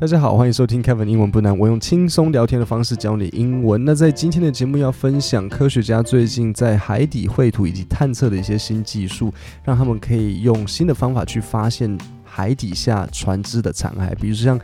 大家好，欢迎收听 Kevin 英文不难，我用轻松聊天的方式教你英文。那在今天的节目要分享科学家最近在海底绘图以及探测的一些新技术，让他们可以用新的方法去发现海底下船只的残骸，比如像，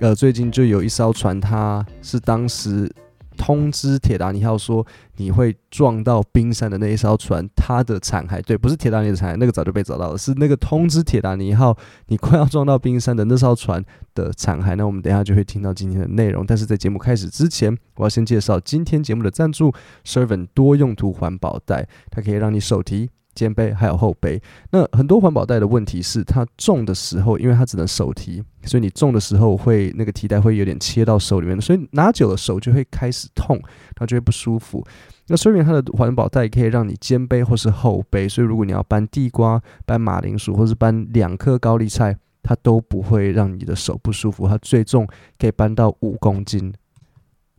呃，最近就有一艘船，它是当时。通知铁达尼号说你会撞到冰山的那一艘船，它的残骸对，不是铁达尼的残骸，那个早就被找到了，是那个通知铁达尼号你快要撞到冰山的那艘船的残骸。那我们等下就会听到今天的内容，但是在节目开始之前，我要先介绍今天节目的赞助 ——Servant 多用途环保袋，它可以让你手提。肩背还有后背，那很多环保袋的问题是它重的时候，因为它只能手提，所以你重的时候会那个提袋会有点切到手里面，所以拿久了手就会开始痛，然后就会不舒服。那虽然它的环保袋可以让你肩背或是后背，所以如果你要搬地瓜、搬马铃薯或是搬两颗高丽菜，它都不会让你的手不舒服。它最重可以搬到五公斤。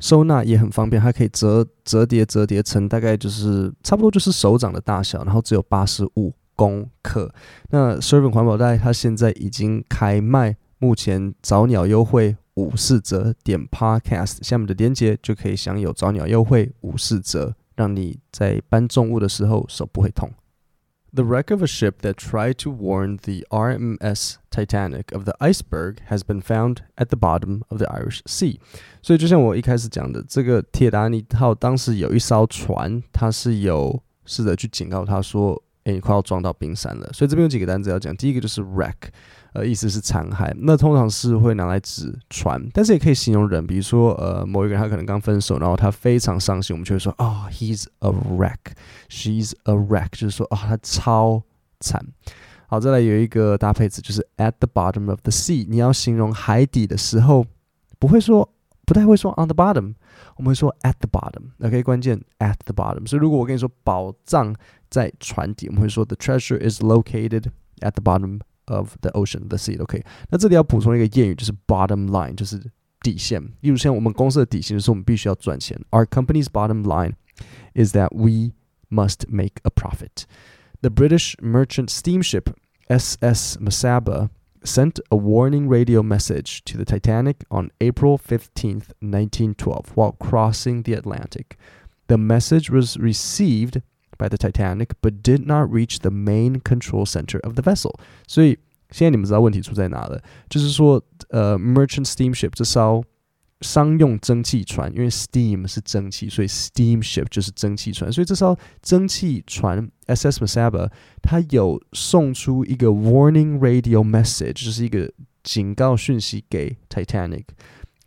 收纳也很方便，它可以折折叠折叠成大概就是差不多就是手掌的大小，然后只有八十五公克。那 Servant 环保袋它现在已经开卖，目前早鸟优惠五四折，点 Podcast 下面的链接就可以享有早鸟优惠五四折，让你在搬重物的时候手不会痛。The wreck of a ship that tried to warn the RMS Titanic of the iceberg has been found at the bottom of the Irish Sea。所以，就像我一开始讲的，这个铁达尼号当时有一艘船，它是有试着去警告他说：“哎，你快要撞到冰山了。”所以这边有几个单词要讲。第一个就是 wreck。 呃，意思是残骸，那通常是会拿来指船，但是也可以形容人，比如说，呃，某一个人他可能刚分手，然后他非常伤心，我们就会说，啊，he's a wreck，she's a wreck，就是说，啊，他超惨。好，再来有一个搭配词，就是 at the bottom of the sea，你要形容海底的时候，不会说，不太会说 on the bottom，我们会说 at the bottom，OK，关键 at the bottom。所以如果我跟你说宝藏在船底，我们会说 the treasure is located at the bottom。of the ocean, the sea 都可以。那这里要补充一个谚语，就是 bottom line，就是底线。例如像我们公司的底线就是我们必须要赚钱。Our company's bottom line is that we must make a profit. The British merchant steamship SS Mesaba sent a warning radio message to the Titanic on April 15, 1912, while crossing the Atlantic. The message was received by the Titanic, but did not reach the main control center of the vessel. vessel。所以现在你们知道问题出在哪了，就是说，呃，Merchant Steamship 这艘商用蒸汽船，因为 steam 是蒸汽，所以 steamship 就是蒸汽船。所以这艘蒸汽船 SS Mesaba 它有送出一个 warning radio message，就是一个警告讯息给 Titanic，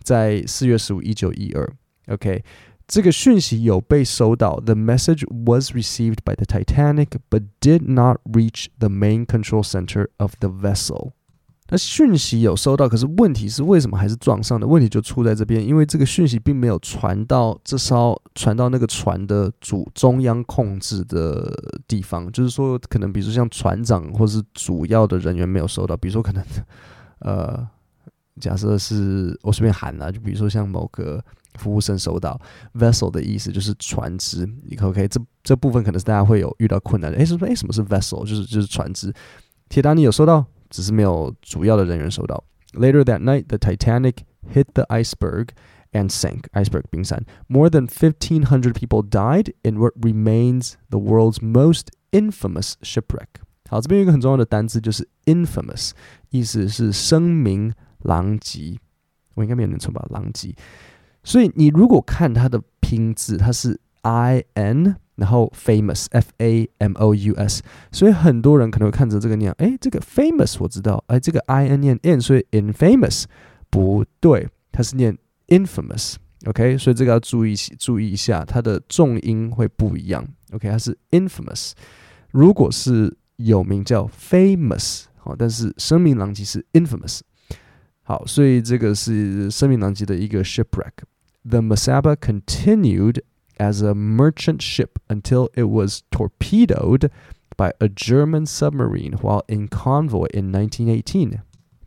在四月十五，一九一二。OK，这个讯息有被收到，the message was received by the Titanic but did not reach the main control center of the vessel。那讯息有收到，可是问题是为什么还是撞上的？问题就出在这边，因为这个讯息并没有传到这艘传到那个船的主中央控制的地方，就是说，可能比如说像船长或是主要的人员没有收到，比如说可能，呃，假设是我随便喊了，就比如说像某个。服务生收到 vessel 的意思就是船只，你 OK 这这部分可能是大家会有遇到困难的。哎，是不是？哎，什么是 vessel？就是就是船只。铁达尼有收到，只是没有主要的人员收到。Later that night, the Titanic hit the iceberg and sank. Iceberg 冰山。More than fifteen hundred people died in what remains the world's most infamous shipwreck. 好，这边有一个很重要的单词，就是 infamous，意思是声名狼藉。我应该没有念错吧？狼藉。 所以你如果看它的拼字，它是 i n，然后 famous f a m o u s，所以很多人可能会看着这个念，哎，这个 famous 我知道，哎，这个 i n 念 n，所以 infamous 不对，它是念 infamous，OK，所以这个要注意注意一下，它的重音会不一样，OK，它是 infamous，如果是有名叫 famous，好，但是声名狼藉是 infamous，好，所以这个是声名狼藉的一个 shipwreck。The Mesaba continued as a merchant ship until it was torpedoed by a German submarine while in convoy in 1918.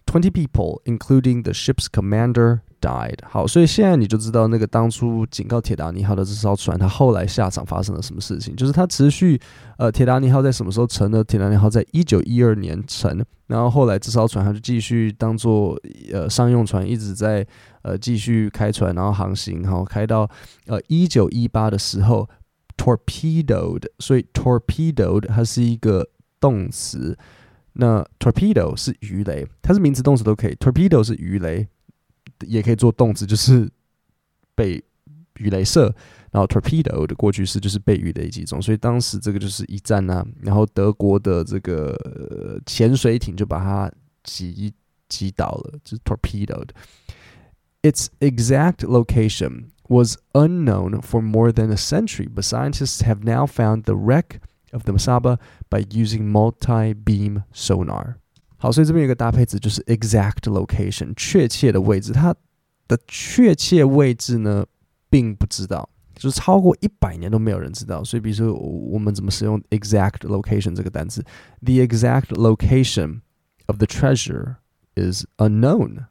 20 people, including the ship's commander, died。好，所以现在你就知道那个当初警告铁达尼号的这艘船，它后来下场发生了什么事情。就是它持续，呃，铁达尼号在什么时候沉呢？铁达尼号在一九一二年沉，然后后来这艘船它就继续当做呃商用船，一直在呃继续开船，然后航行，然后开到呃一九一八的时候，torpedoed。所以 torpedoed 它是一个动词。那 torpedo 是鱼雷，它是名词动词都可以。torpedo 是鱼雷，也可以做动词，就是被鱼雷射，然后 torpedo 的过去式就是被雨雷击中，所以当时这个就是一战啊。然后德国的这个潜水艇就把它击击倒了，就是 torpedoed。Its exact location was unknown for more than a century, but scientists have now found the wreck of the Mesaba by using multi beam sonar. 好，所以这边有一个搭配词，就是 exact location，确切的位置。它的确切位置呢，并不知道，就是超过一百年都没有人知道。所以，比如说我们怎么使用 exact location 这个单词？The exact location of the treasure is unknown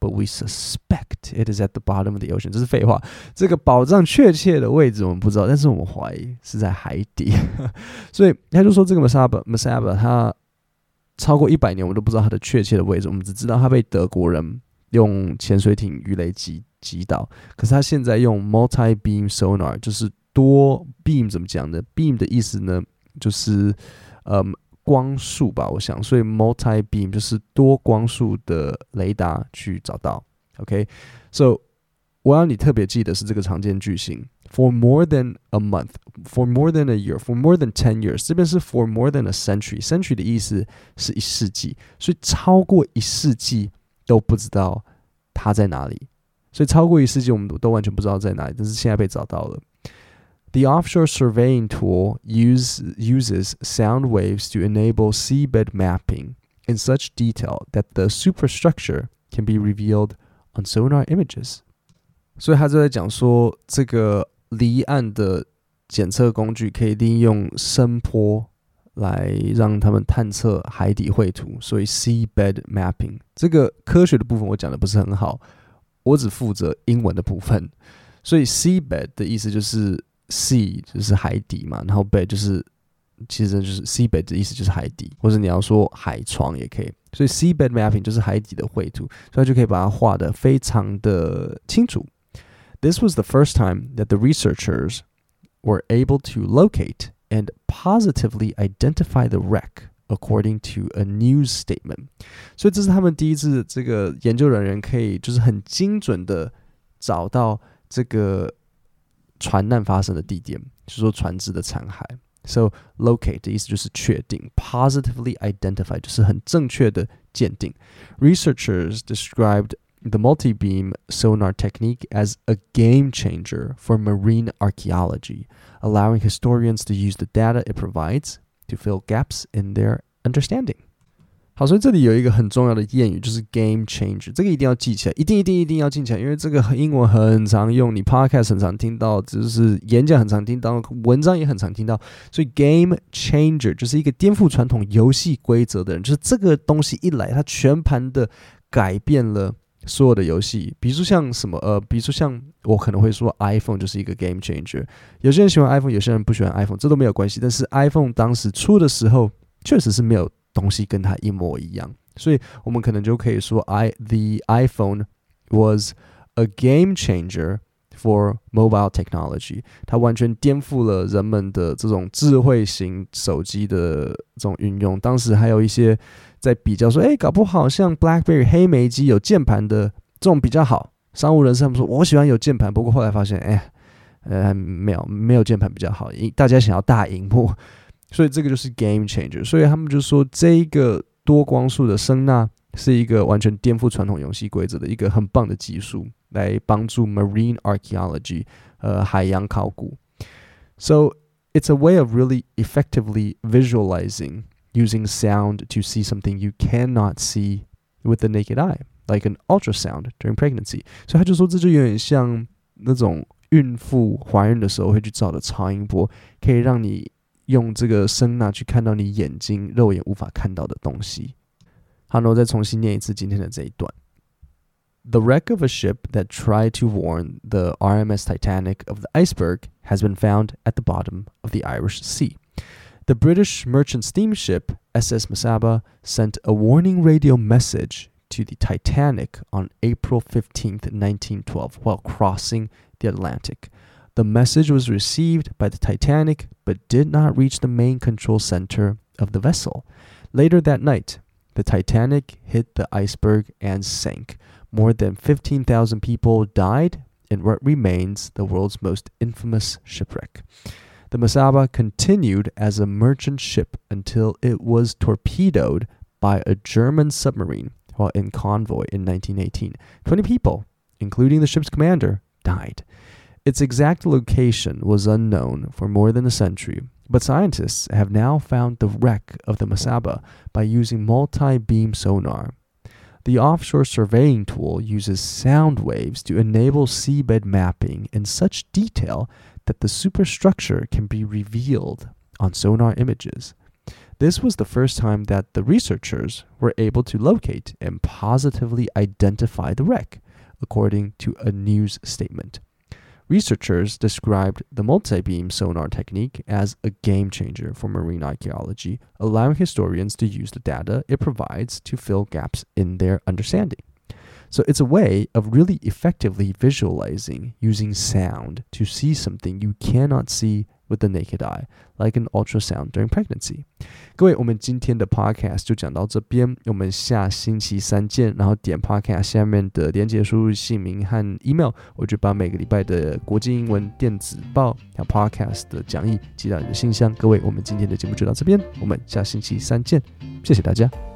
but we suspect it is at the bottom of the ocean。这是废话。这个宝藏确切的位置我们不知道，但是我们怀疑是在海底。所以他就说这个 Masaba Masaba 它超过一百年，我们都不知道它的确切的位置，我们只知道它被德国人用潜水艇鱼雷击击倒。可是它现在用 multi beam sonar，就是多 beam 怎么讲呢？beam 的意思呢，就是嗯。光束吧，我想，所以 multi beam 就是多光束的雷达去找到。OK，so 我要你特别记得是这个常见句型，for more than a month，for more than a year，for more than ten years，这边是 for more than a century，century 的意思是一世纪，所以超过一世纪都不知道它在哪里，所以超过一世纪我们都完全不知道在哪里，但是现在被找到了。The offshore surveying tool use, uses sound waves to enable seabed mapping in such detail that the superstructure can be revealed on sonar images. 所以他就在讲说，这个离岸的检测工具可以利用声波来让他们探测海底绘图，所以 seabed mapping 这个科学的部分我讲的不是很好，我只负责英文的部分。所以 seabed 的意思就是 sea 就是海底嘛，然后 bed 就是其实就是 sea bed 的意思就是海底，或者你要说海床也可以。所以 sea bed mapping 就是海底的绘图，所以就可以把它画的非常的清楚。This was the first time that the researchers were able to locate and positively identify the wreck according to a news statement。所以这是他们第一次这个研究人员可以就是很精准的找到这个船难发生的地点，就是说船只的残骸。So locate 的意思就是确定，positively identify 就是很正确的鉴定。Researchers described the multi-beam sonar technique as a game changer for marine archaeology, allowing historians to use the data it provides to fill gaps in their understanding. 好，所以这里有一个很重要的谚语，就是 game changer，这个一定要记起来，一定一定一定要记起来，因为这个英文很常用，你 podcast 很常听到，就是演讲很常听到，文章也很常听到，所以 game changer 就是一个颠覆传统游戏规则的人，就是这个东西一来，它全盘的改变了 所有的游戏。比如说像什么，呃，比如说像我可能会说 iPhone 就是一个 game changer，有些人喜欢 iPhone，有些人不喜欢 iPhone，这都没有关系。但是 iPhone 当时出的时候，确实是没有。东西跟它一模一样，所以我们可能就可以说，i the iPhone was a game changer for mobile technology。它完全颠覆了人们的这种智慧型手机的这种运用。当时还有一些在比较说，哎，搞不好像 BlackBerry 黑莓机有键盘的这种比较好。商务人士他们说，我喜欢有键盘，不过后来发现，哎，呃，没有没有键盘比较好，因大家想要大荧幕。所以这个就是 game changer，所以他们就说这一个多光束的声呐是一个完全颠覆传统游戏规则的一个很棒的技术，来帮助 marine archaeology，呃，海洋考古。So it's a way of really effectively visualizing using sound to see something you cannot see with the naked eye, like an ultrasound during pregnancy. 所以他就说这就有点像那种孕妇怀孕的时候会去照的超音波，可以让你用这个声呐去看到你眼睛肉眼无法看到的东西。好，那我再重新念一次今天的这一段。 The wreck of a ship that tried to warn the RMS Titanic of the iceberg has been found at the bottom of the Irish Sea. The British merchant steamship SS Mesaba sent a warning radio message to the Titanic on April 15, 1912, while crossing the Atlantic. The message was received by the Titanic but did not reach the main control center of the vessel. Later that night, the Titanic hit the iceberg and sank. More than 15,000 people died in what remains the world's most infamous shipwreck. The Mesaba continued as a merchant ship until it was torpedoed by a German submarine while in convoy in 1918. 20 people, including the ship's commander, died. Its exact location was unknown for more than a century, but scientists have now found the wreck of the Mesaba by using multi beam sonar. The offshore surveying tool uses sound waves to enable seabed mapping in such detail that the superstructure can be revealed on sonar images. This was the first time that the researchers were able to locate and positively identify the wreck, according to a news statement. Researchers described the multi beam sonar technique as a game changer for marine archaeology, allowing historians to use the data it provides to fill gaps in their understanding. So it's a way of really effectively visualizing using sound to see something you cannot see with the naked eye, like an ultrasound during pregnancy. 各位，我们今天的 podcast 就讲到这边，我们下星期三见。然后点 podcast 下面的连接，输入姓名和 email，我就把每个礼拜的国际英文电子报还有 podcast 的讲义寄到你的信箱。各位，我们今天的节目就到这边，我们下星期三见，谢谢大家。